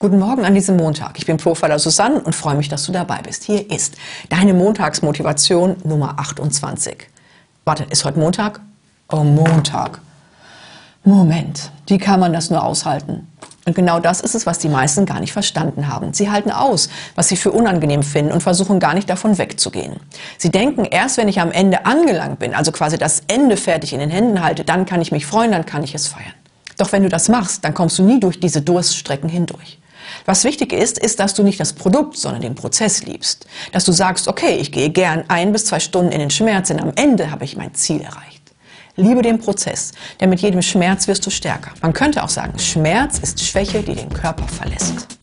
Guten Morgen an diesem Montag. Ich bin Profiler Susanne und freue mich, dass du dabei bist. Hier ist deine Montagsmotivation Nummer 28. Warte, ist heute Montag? Oh, Montag. Moment, wie kann man das nur aushalten? Und genau das ist es, was die meisten gar nicht verstanden haben. Sie halten aus, was sie für unangenehm finden und versuchen gar nicht davon wegzugehen. Sie denken, erst wenn ich am Ende angelangt bin, also quasi das Ende fertig in den Händen halte, dann kann ich mich freuen, dann kann ich es feiern. Doch wenn du das machst, dann kommst du nie durch diese Durststrecken hindurch. Was wichtig ist, ist, dass du nicht das Produkt, sondern den Prozess liebst. Dass du sagst, okay, ich gehe gern ein bis zwei Stunden in den Schmerz, denn am Ende habe ich mein Ziel erreicht. Liebe den Prozess, denn mit jedem Schmerz wirst du stärker. Man könnte auch sagen, Schmerz ist Schwäche, die den Körper verlässt.